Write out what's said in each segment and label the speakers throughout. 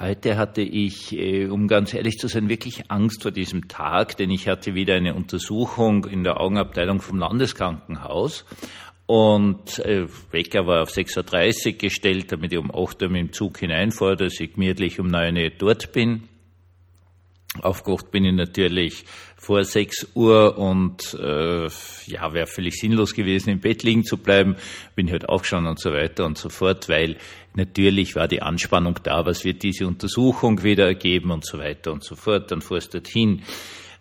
Speaker 1: Heute hatte ich, äh, um ganz ehrlich zu sein, wirklich Angst vor diesem Tag, denn ich hatte wieder eine Untersuchung in der Augenabteilung vom Landeskrankenhaus und äh, Wecker war auf 6.30 Uhr gestellt, damit ich um 8 Uhr mit dem Zug hineinfahre, dass ich gemütlich um 9 Uhr dort bin. Aufgewacht bin ich natürlich vor 6 Uhr und äh, ja, wäre völlig sinnlos gewesen, im Bett liegen zu bleiben. Bin halt aufgestanden und so weiter und so fort, weil natürlich war die Anspannung da, was wird diese Untersuchung wieder ergeben und so weiter und so fort. Dann fuhrst du dorthin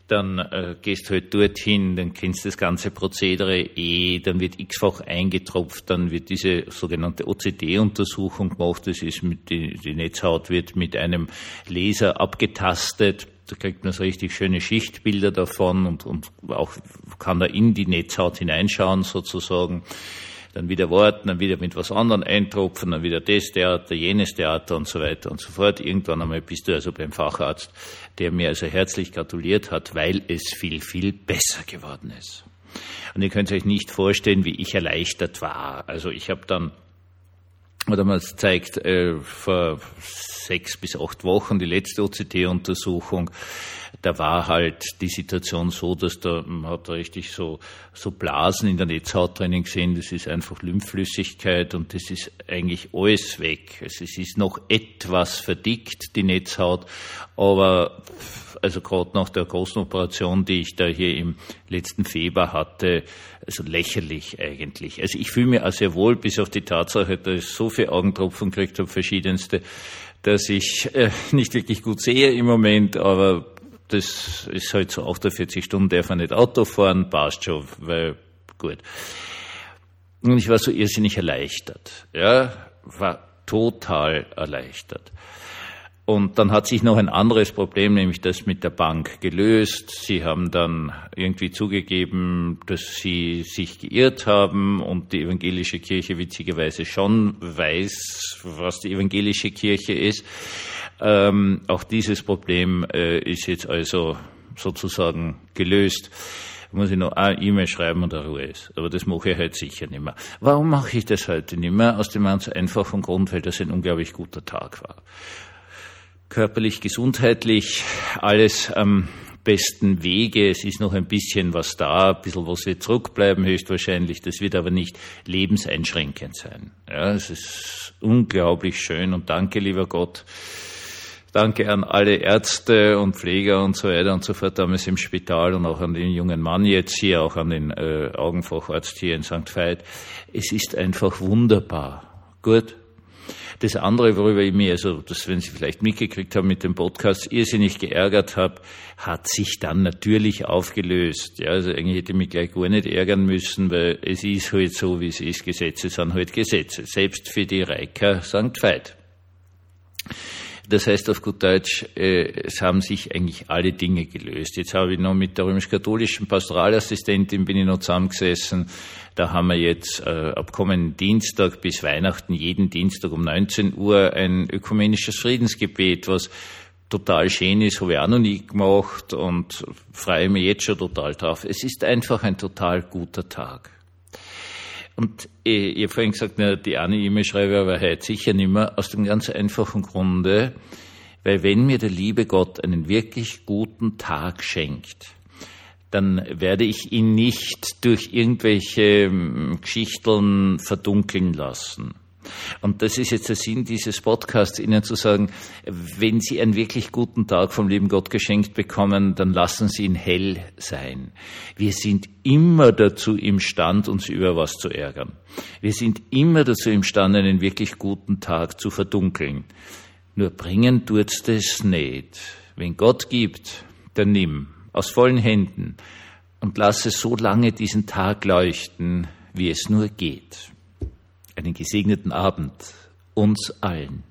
Speaker 1: dann äh, gehst halt dorthin, dann kennst du das ganze Prozedere eh, dann wird x-fach eingetropft, dann wird diese sogenannte OCD-Untersuchung gemacht, das ist mit die, die Netzhaut wird mit einem Laser abgetastet, da kriegt man so richtig schöne Schichtbilder davon und, und auch kann da in die Netzhaut hineinschauen sozusagen dann wieder warten, dann wieder mit was anderem eintropfen, dann wieder das Theater, jenes Theater und so weiter und so fort. Irgendwann einmal bist du also beim Facharzt, der mir also herzlich gratuliert hat, weil es viel, viel besser geworden ist. Und ihr könnt euch nicht vorstellen, wie ich erleichtert war. Also ich habe dann oder man zeigt äh, vor sechs bis acht Wochen die letzte OCT-Untersuchung da war halt die Situation so, dass da man hat da richtig so, so Blasen in der Netzhaut drinnen gesehen. Das ist einfach Lymphflüssigkeit und das ist eigentlich alles weg. Also es ist noch etwas verdickt, die Netzhaut, aber also gerade nach der großen Operation, die ich da hier im letzten Februar hatte, also lächerlich eigentlich. Also ich fühle mich auch sehr wohl, bis auf die Tatsache, dass so viele Augentropfen gekriegt habe, verschiedenste, dass ich äh, nicht wirklich gut sehe im Moment, aber das ist halt so 48 Stunden darf man nicht Auto fahren, passt schon, weil gut. Und ich war so irrsinnig erleichtert, ja, war total erleichtert. Und dann hat sich noch ein anderes Problem, nämlich das mit der Bank gelöst. Sie haben dann irgendwie zugegeben, dass sie sich geirrt haben und die evangelische Kirche witzigerweise schon weiß, was die evangelische Kirche ist. Ähm, auch dieses Problem äh, ist jetzt also sozusagen gelöst. Muss ich noch eine E-Mail schreiben und Ruhe ist. Aber das mache ich halt sicher nicht mehr. Warum mache ich das heute nicht mehr? Aus dem ganz einfachen Grund, weil das ein unglaublich guter Tag war. Körperlich, gesundheitlich, alles am besten Wege. Es ist noch ein bisschen was da, ein bisschen was wird zurückbleiben höchstwahrscheinlich. Das wird aber nicht lebenseinschränkend sein. Ja, es ist unglaublich schön und danke, lieber Gott, Danke an alle Ärzte und Pfleger und so weiter und so fort damals im Spital und auch an den jungen Mann jetzt hier, auch an den äh, Augenfacharzt hier in St. Veit. Es ist einfach wunderbar. Gut. Das andere, worüber ich mir, also das, wenn Sie vielleicht mitgekriegt haben mit dem Podcast, irrsinnig geärgert habe, hat sich dann natürlich aufgelöst. Ja, also eigentlich hätte ich mich gleich gar nicht ärgern müssen, weil es ist halt so, wie es ist. Gesetze sind halt Gesetze. Selbst für die Reiker St. Veit. Das heißt auf gut Deutsch, äh, es haben sich eigentlich alle Dinge gelöst. Jetzt habe ich noch mit der römisch-katholischen Pastoralassistentin bin ich noch zusammengesessen. Da haben wir jetzt äh, ab kommenden Dienstag bis Weihnachten jeden Dienstag um 19 Uhr ein ökumenisches Friedensgebet, was total schön ist, habe ich auch noch nie gemacht und freue mich jetzt schon total drauf. Es ist einfach ein total guter Tag. Und äh, ich habe vorhin gesagt, na, die eine E-Mail schreibe aber heute sicher nicht mehr, aus dem ganz einfachen Grunde, weil wenn mir der liebe Gott einen wirklich guten Tag schenkt, dann werde ich ihn nicht durch irgendwelche ähm, Geschichteln verdunkeln lassen. Und das ist jetzt der Sinn dieses Podcasts, Ihnen zu sagen, wenn Sie einen wirklich guten Tag vom lieben Gott geschenkt bekommen, dann lassen Sie ihn hell sein. Wir sind immer dazu imstand, uns über was zu ärgern. Wir sind immer dazu imstande, einen wirklich guten Tag zu verdunkeln. Nur bringen tut's das nicht. Wenn Gott gibt, dann nimm aus vollen Händen und lasse so lange diesen Tag leuchten, wie es nur geht einen gesegneten Abend uns allen.